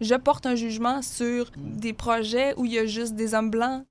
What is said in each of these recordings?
Je porte un jugement sur des projets où il y a juste des hommes blancs.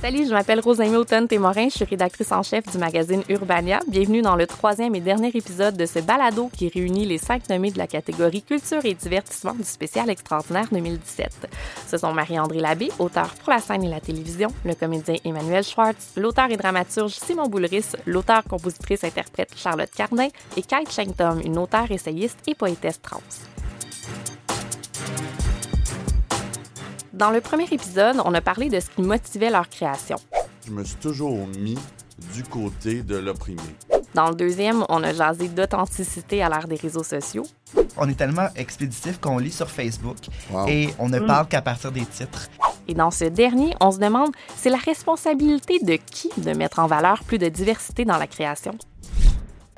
Salut, je m'appelle Rosamie Automne-Témorin, je suis rédactrice en chef du magazine Urbania. Bienvenue dans le troisième et dernier épisode de ce balado qui réunit les cinq nommés de la catégorie Culture et divertissement du spécial extraordinaire 2017. Ce sont Marie-André Labbé, auteur pour la scène et la télévision, le comédien Emmanuel Schwartz, l'auteur et dramaturge Simon Boulris, l'auteur, compositrice, interprète Charlotte Cardin et Kate Shanktom, une auteure, essayiste et poétesse trans. Dans le premier épisode, on a parlé de ce qui motivait leur création. Je me suis toujours mis du côté de l'opprimé. Dans le deuxième, on a jasé d'authenticité à l'ère des réseaux sociaux. On est tellement expéditif qu'on lit sur Facebook Wow. et on ne parle qu'à partir des titres. Et dans ce dernier, on se demande, c'est la responsabilité de qui de mettre en valeur plus de diversité dans la création?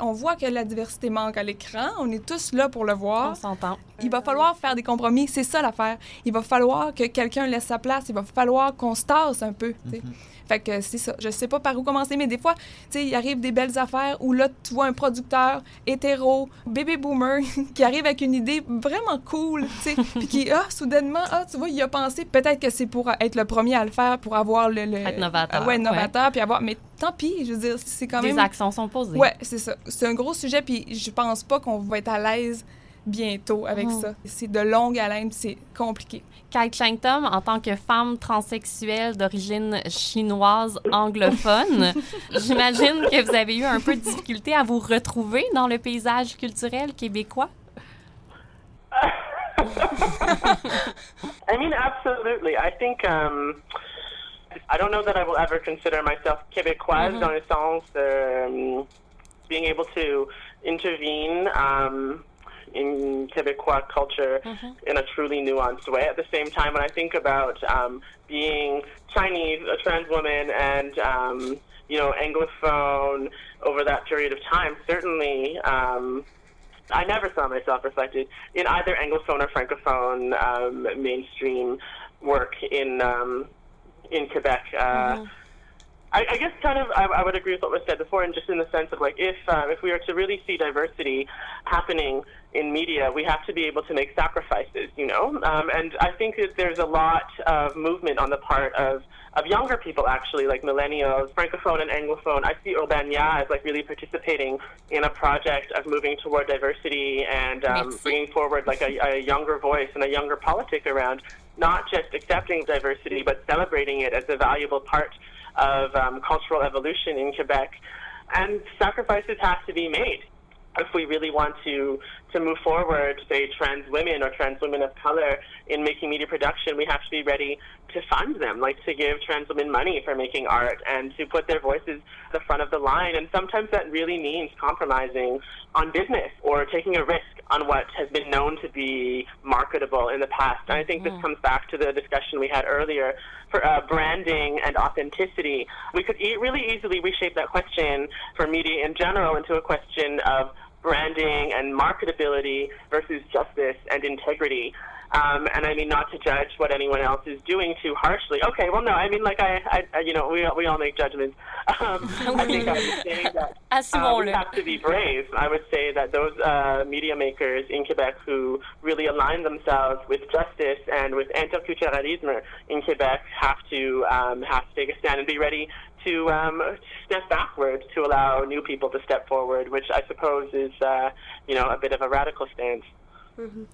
On voit que la diversité manque à l'écran. On est tous là pour le voir. On s'entend. Il va falloir faire des compromis. C'est ça l'affaire. Il va falloir que quelqu'un laisse sa place. Il va falloir qu'on se tasse un peu. sais. Fait que c'est ça. Je sais pas par où commencer, mais des fois, tu sais, il arrive des belles affaires où là, tu vois un producteur hétéro, bébé boomer, qui arrive avec une idée vraiment cool, tu sais, puis qui, ah, soudainement, ah, tu vois, il a pensé, peut-être que c'est pour être le premier à le faire, pour avoir le... le Être novateur, ouais, novateur, puis avoir... Mais tant pis, je veux dire, c'est quand Des même... actions sont posées. Ouais, c'est ça. C'est un gros sujet, puis je pense pas qu'on va être à l'aise bientôt avec Mhm. ça. C'est de longue haleine, c'est compliqué. Kate Shanktom, en tant que femme transsexuelle d'origine chinoise anglophone, j'imagine que vous avez eu un peu de difficulté à vous retrouver dans le paysage culturel québécois. I mean, absolutely. I think um, I don't know that I will ever consider myself Québécoise dans le sens um, being able to intervene um, in Québécois culture in a truly nuanced way. At the same time, when I think about um, being Chinese, a trans woman, and um, you know Anglophone over that period of time, certainly. Um, I never saw myself reflected in either Anglophone or Francophone um, mainstream work in um, in Quebec. Uh, I, I guess kind of I, I would agree with what was said before, and just in the sense of like if uh, if we are to really see diversity happening in media, we have to be able to make sacrifices, you know. Um, and I think that there's a lot of movement on the part of of younger people actually, like millennials, francophone and anglophone. I see Urbania as like really participating in a project of moving toward diversity and um, bringing forward like a, a younger voice and a younger politic around not just accepting diversity but celebrating it as a valuable part of um, cultural evolution in Quebec. And sacrifices have to be made if we really want to to move forward, say trans women or trans women of color in making media production, we have to be ready to fund them, like to give trans women money for making art and to put their voices at the front of the line. And sometimes that really means compromising on business or taking a risk on what has been known to be marketable in the past. And I think this comes back to the discussion we had earlier for uh, branding and authenticity. We could e- really easily reshape that question for media in general into a question of branding and marketability versus justice and integrity. Um, and I mean, not to judge what anyone else is doing too harshly. Okay, well, no, I mean, like, I, I you know, we, we all make judgments. Um, I think I would say that uh, we have to be brave. I would say that those uh, media makers in Quebec who really align themselves with justice and with interculturalisme in Quebec have to um, have to take a stand and be ready to um, step backward to allow new people to step forward, which I suppose is, uh, you know, a bit of a radical stance.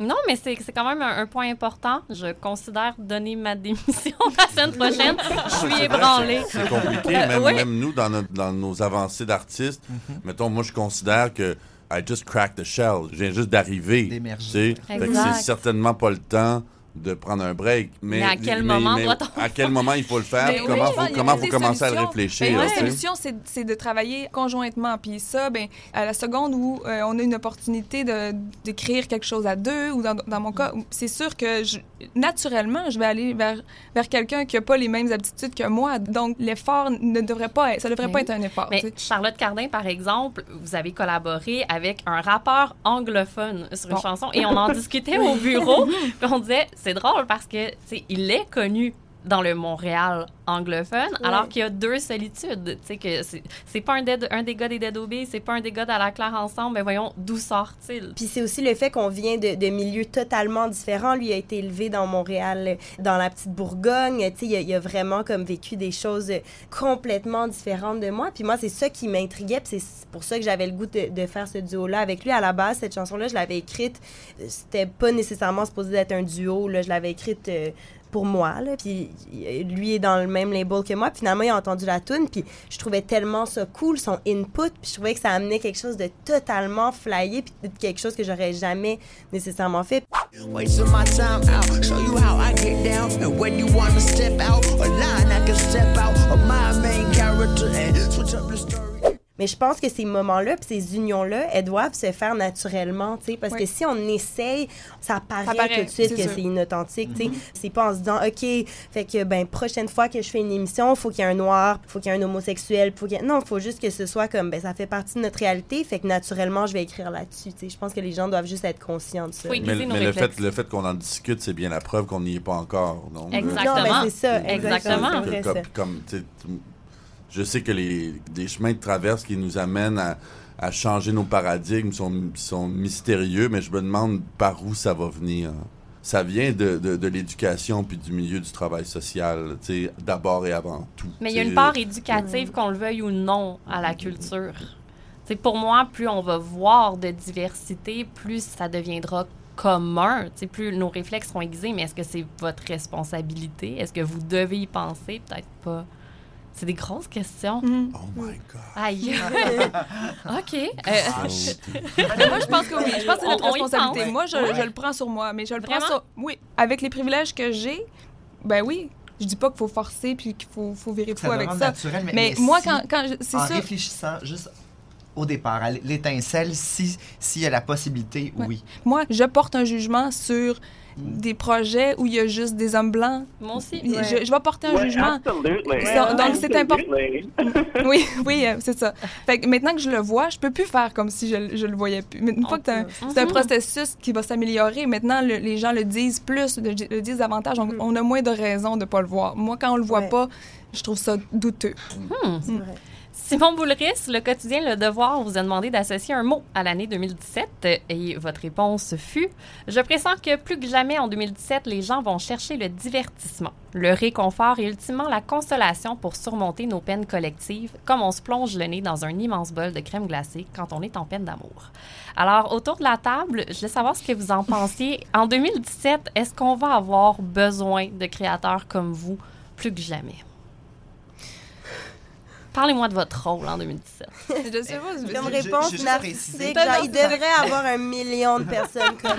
Non, mais c'est c'est quand même un, un point important. Je considère donner ma démission la semaine prochaine. Je suis ébranlée. C'est compliqué, même, oui. même nous, dans, notre- dans nos avancées d'artistes. Mettons, moi, je considère que I just cracked the shell. Je viens juste d'arriver. D'émerger. tu sais. C'est certainement pas le temps de prendre un break. Mais, Mais à quel moment doit-on À quel moment il faut le faire? Mais puis oui, comment je faut, comment commencer à le réfléchir? Ben, la solution, c'est c'est de travailler conjointement. Puis ça, ben, à la seconde où euh, on a une opportunité de- d'écrire quelque chose à deux, ou dans, dans mon cas, c'est sûr que je- naturellement, je vais aller vers, vers quelqu'un qui n'a pas les mêmes aptitudes que moi. Donc, l'effort ne devrait pas être, ça devrait Mais pas être un effort. Mais sais. Charlotte Cardin, par exemple, vous avez collaboré avec un rappeur anglophone sur une Bon. chanson et on en discutait au bureau. puis on disait, c'est drôle parce que, il est connu dans le Montréal anglophone, alors qu'il y a deux solitudes. Tu sais, que c'est pas un, dead- un des gars des Dead c'est pas un des gars d'À la Claire ensemble, mais voyons, d'où sort-il? Puis c'est aussi le fait qu'on vient de, de milieux totalement différents. Lui a été élevé dans Montréal, dans la petite Bourgogne. Tu sais, il, a- il a vraiment comme vécu des choses complètement différentes de moi. Puis moi, c'est ça qui m'intriguait. Puis c'est pour ça que j'avais le goût de, de faire ce duo-là avec lui. À la base, cette chanson-là, je l'avais écrite. C'était pas nécessairement supposé d'être un duo. Là. Je l'avais écrite euh, pour moi. Puis lui est dans le même label que moi. Puis finalement, il a entendu la tune. Puis je trouvais tellement ça cool, son input. Puis je trouvais que ça amenait quelque chose de totalement flyé. Puis quelque chose que j'aurais jamais nécessairement fait. Mais je pense que ces moments-là, puis ces unions-là, elles doivent se faire naturellement, tu sais, parce Oui. que si on essaye, ça paraît, Ça paraît, tout de suite c'est que c'est inauthentique, tu sais. C'est pas en se disant, OK, fait que, ben, prochaine fois que je fais une émission, faut qu'il y ait un noir, faut qu'il y ait un homosexuel, faut qu'il y ait... Non, faut juste que ce soit comme, ben, ça fait partie de notre réalité, fait que naturellement, je vais écrire là-dessus, tu sais. Je pense que les gens doivent juste être conscients de ça. Oui. Mais, le fait, le fait qu'on en discute, c'est bien la preuve qu'on n'y est pas encore. Euh, Exactement. Non, mais c'est ça, Exactement. exactement. que- c'est vrai, comme, ça. comme, tu sais, tu- je sais que les des chemins de traverse qui nous amènent à, à changer nos paradigmes sont, sont mystérieux, mais je me demande par où ça va venir. Ça vient de, de, de l'éducation puis du milieu du travail social, d'abord et avant tout. Mais il y a une part éducative, qu'on le veuille ou non, à la culture. Pour moi, plus on va voir de diversité, plus ça deviendra commun. Plus nos réflexes seront aiguisés. Mais est-ce que c'est votre responsabilité? Est-ce que vous devez y penser? Peut-être pas. C'est des grosses questions. Mhm. Oh my God. Aïe. OK. Euh, moi, je pense que oui. Je pense que c'est notre On- responsabilité. Moi, je, Ouais. je le prends sur moi. Mais je le prends sur. Oui. Avec les privilèges que j'ai, ben oui. Je dis pas qu'il faut forcer puis qu'il faut, faut virer fou avec ça. naturel, mais, Mais, mais moi, si- quand, quand je- c'est en réfléchissant juste au départ, à l'étincelle, si- s'il y a la possibilité, Ouais. oui. Moi, je porte un jugement sur des projets où il y a juste des hommes blancs? moi aussi. Je, je vais porter un Ouais, jugement. absolutely. Ça- donc, c'est important. Oui, oui, euh, c'est ça. Fait que maintenant que je le vois, je peux plus faire comme si je, je le voyais plus. Mais une fois que t'as- c'est un processus qui va s'améliorer, maintenant le- les gens le disent plus, le, le disent davantage, on, on a moins de raisons de pas le voir. Moi, quand on le voit Ouais. pas, je trouve ça douteux. C'est vrai. Simon Boulris, le quotidien Le Devoir vous a demandé d'associer un mot à l'année 2017 euh, et votre réponse fut Je pressens que plus que jamais en 2017, les gens vont chercher le divertissement, le réconfort et ultimement la consolation pour surmonter nos peines collectives, comme on se plonge le nez dans un immense bol de crème glacée quand on est en peine d'amour. Alors, autour de la table, je veux savoir ce que vous en pensiez. En 2017, est-ce qu'on va avoir besoin de créateurs comme vous plus que jamais? Parlez-moi de votre rôle en 2017. je sais pas. Comme je- réponse je- je narcissique, genre, il devrait avoir un million de personnes comme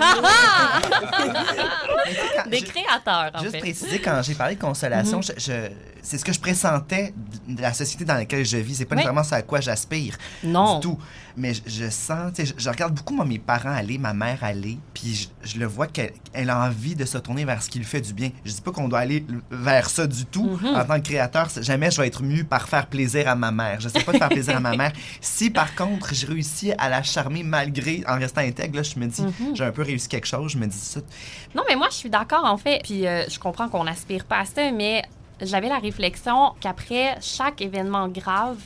nous. Des créateurs, en Juste fait. préciser, quand j'ai parlé de consolation, je- je- c'est ce que je pressentais de la société dans laquelle je vis. C'est pas Oui. nécessairement ce à quoi j'aspire Non. du tout. Mais je, je sens, tu sais, je, je regarde beaucoup moi, mes parents aller, ma mère aller, puis je, je le vois qu'elle elle a envie de se tourner vers ce qui lui fait du bien. Je dis pas qu'on doit aller vers ça du tout. Mhm. En tant que créateur, c'est- jamais je vais être mieux par faire plaisir à ma mère. Je sais pas de faire plaisir à ma mère. Si par contre, je réussis à la charmer malgré, en restant intègre, là, je me dis, Mhm. j'ai un peu réussi quelque chose. Je me dis ça. Non, mais moi, je suis d'accord, en fait. Puis euh, je comprends qu'on n'aspire pas à ça, mais j'avais la réflexion qu'après chaque événement grave,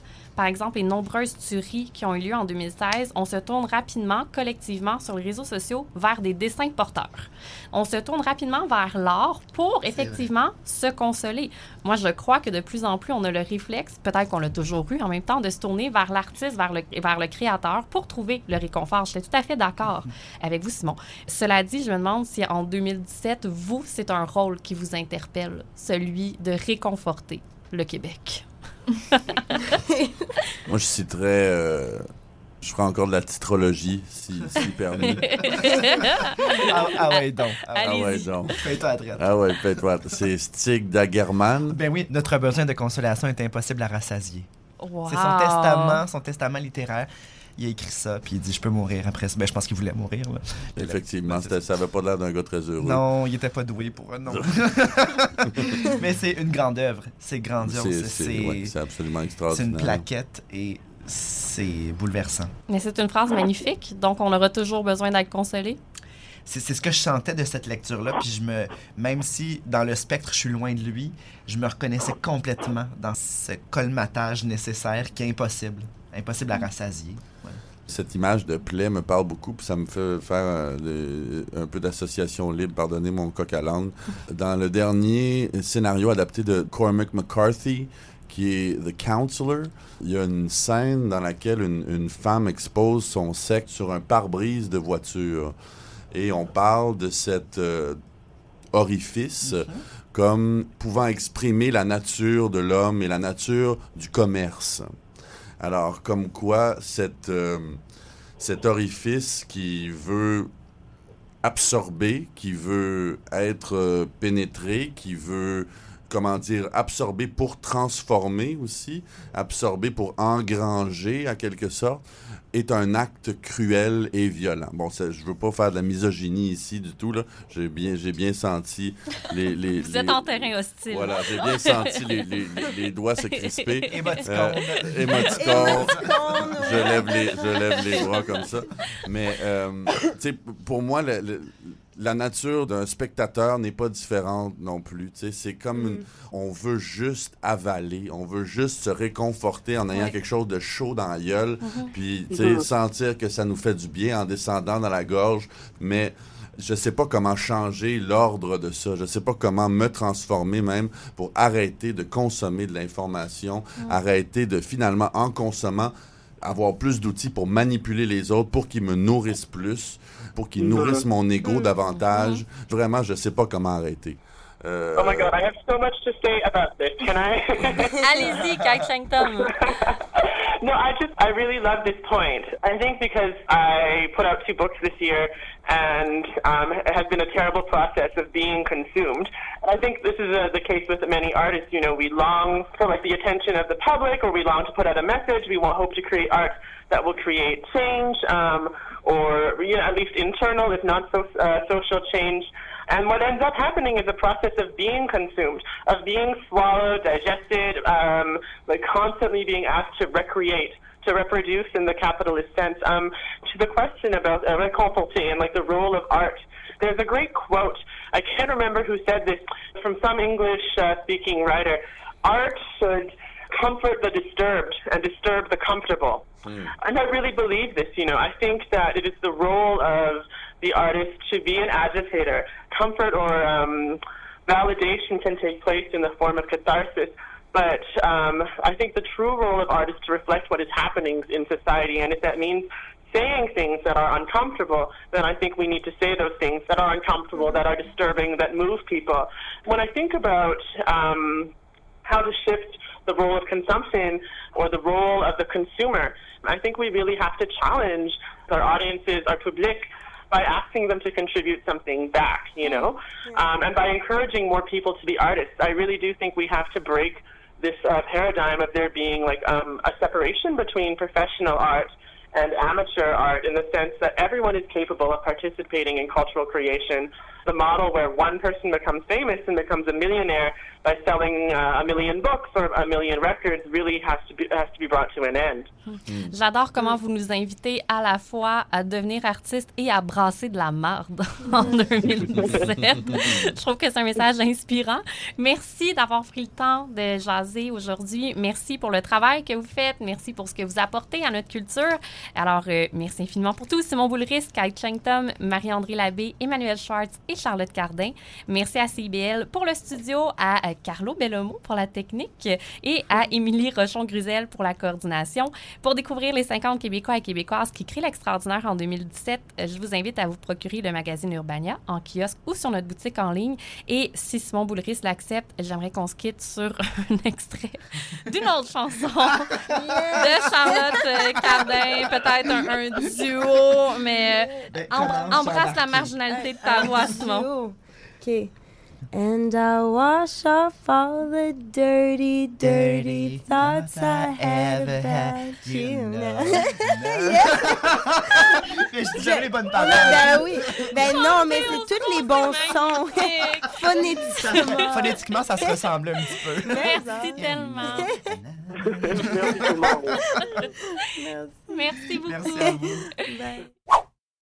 par exemple les nombreuses tueries qui ont eu lieu en 2016, on se tourne rapidement, collectivement, sur les réseaux sociaux vers des dessins porteurs. On se tourne rapidement vers l'art pour effectivement se consoler. Moi, je crois que de plus en plus, on a le réflexe, peut-être qu'on l'a toujours eu en même temps, de se tourner vers l'artiste, vers le, vers le créateur pour trouver le réconfort. Je suis tout à fait d'accord avec vous, Simon. Cela dit, je me demande si en 2017, vous, c'est un rôle qui vous interpelle, celui de réconforter le Québec. Moi, je citerais euh, Je ferai encore de la titrologie, si, si permis. Ah, ah ouais, donc. Ah, ah ouais, donc. Droite. Ah ouais, fais-toi. C'est Stig Dagerman. Ben oui, notre besoin de consolation est impossible à rassasier. Wow. C'est son testament, son testament littéraire. Il a écrit ça, puis il dit Je peux mourir après ça. Ben, je pense qu'il voulait mourir. Là. Effectivement, ça avait pas l'air d'un gars très heureux. Non, il était pas doué pour un nom. Mais c'est une grande œuvre. C'est grandiose. C'est- C'est C'est ouais, c'est absolument c'est extraordinaire. une plaquette et c'est bouleversant. Mais c'est une phrase magnifique, donc on aura toujours besoin d'être consolé. C'est c'est ce que je sentais de cette lecture-là. Puis je me, même si dans le spectre je suis loin de lui, je me reconnaissais complètement dans ce colmatage nécessaire qui est impossible. Impossible à rassasier. Ouais. Cette image de plaie me parle beaucoup, puis ça me fait faire euh, le- un peu d'association libre, pardonnez mon coq à l'âne. Dans le dernier scénario adapté de Cormac McCarthy, qui est The Counselor, il y a une scène dans laquelle une, une femme expose son sexe sur un pare-brise de voiture. Et on parle de cet euh, orifice comme pouvant exprimer la nature de l'homme et la nature du commerce. Alors, comme quoi, cette, euh, cet orifice qui veut absorber, qui veut être euh, pénétré, qui veut, comment dire, absorber pour transformer aussi, absorber pour engranger à quelque sorte, est un acte cruel et violent. Bon, ça, je veux pas faire de la misogynie ici du tout, là. J'ai bien, j'ai bien senti les... les Vous les- êtes en terrain hostile. Voilà, j'ai bien senti les, les- les- les doigts se crisper. Émoticône. Euh, émoticône. je lève les je lève les bras comme ça mais euh, tu sais pour moi le- le- la nature d'un spectateur n'est pas différente non plus c'est comme une- on veut juste avaler on veut juste se réconforter en ayant Ouais. quelque chose de chaud dans la gueule puis tu sais sentir que ça nous fait du bien en descendant dans la gorge. Mais je sais pas comment changer l'ordre de ça. Je sais pas comment me transformer même pour arrêter de consommer de l'information, arrêter de finalement, en consommant, avoir plus d'outils pour manipuler les autres, pour qu'ils me nourrissent plus, pour qu'ils nourrissent mon ego davantage. Vraiment, je sais pas comment arrêter. Euh, Oh my god, I have so much to say about this. Can I? Allez-y, Kite Shankton. no, I just, I really love this point. I think because I put out two books this year and um, it has been a terrible process of being consumed. I think this is uh the case with many artists. You know, we long for like the attention of the public or we long to put out a message. We want hope to create art that will create change um, or, you know, at least internal, if not so, uh, social change. And what ends up happening is a process of being consumed, of being swallowed, digested, um, like constantly being asked to recreate, to reproduce in the capitalist sense. Um, to the question about uh, réconforter and like the role of art, there's a great quote. I can't remember who said this from some English-speaking writer. Art should comfort the disturbed and disturb the comfortable. And I really believe this, you know. I think that it is the role of the artist to be an agitator. Comfort or um, validation can take place in the form of catharsis. But um, I think the true role of art is to reflect what is happening in society. And if that means saying things that are uncomfortable, then I think we need to say those things that are uncomfortable, that are disturbing, that move people. When I think about um, how to shift the role of consumption or the role of the consumer. I think we really have to challenge our audiences, our public, by asking them to contribute something back, you know, um, and by encouraging more people to be artists. I really do think we have to break this uh, paradigm of there being like um, a separation between professional art and amateur art in the sense that everyone is capable of participating in cultural creation. The model where one person becomes famous and becomes a millionaire by selling uh, a million books or a million records really has to be has to be brought to an end. J'adore comment vous nous invitez à la fois à devenir artiste et à brasser de la marde en 2017. Je trouve que c'est un message inspirant. Merci d'avoir pris le temps de jaser aujourd'hui. Merci pour le travail que vous faites. Merci pour ce que vous apportez à notre culture. Alors, euh, merci infiniment pour tout. Simon Boulris, Kyle Chengtom, Marie-André Labbé, Emmanuel Schwartz et Charlotte Cardin. Merci à CIBL pour le studio, à euh, Carlo Bellomo pour la technique et à Émilie Rochon-Gruzel pour la coordination. Pour découvrir les 50 Québécois et Québécoises qui créent l'extraordinaire en 2017, euh, je vous invite à vous procurer le magazine Urbania en kiosque ou sur notre boutique en ligne. Et si Simon Boulris l'accepte, j'aimerais qu'on se quitte sur un extrait d'une autre chanson de Charlotte euh, Cardin, peut-être un, un duo, mais euh, Ben, embrasse la marginalité de ta voix, Simon. OK. And I wash off all the dirty, dirty thoughts I had about you. know. Mais je dis jamais les bonnes paroles. Ben oui. Ben non, mais c'est tous les bons sons. Phonétiquement. Phonétiquement, ça se ressemble un petit peu. Merci tellement. Merci monde. Merci beaucoup. Merci à vous. Bye.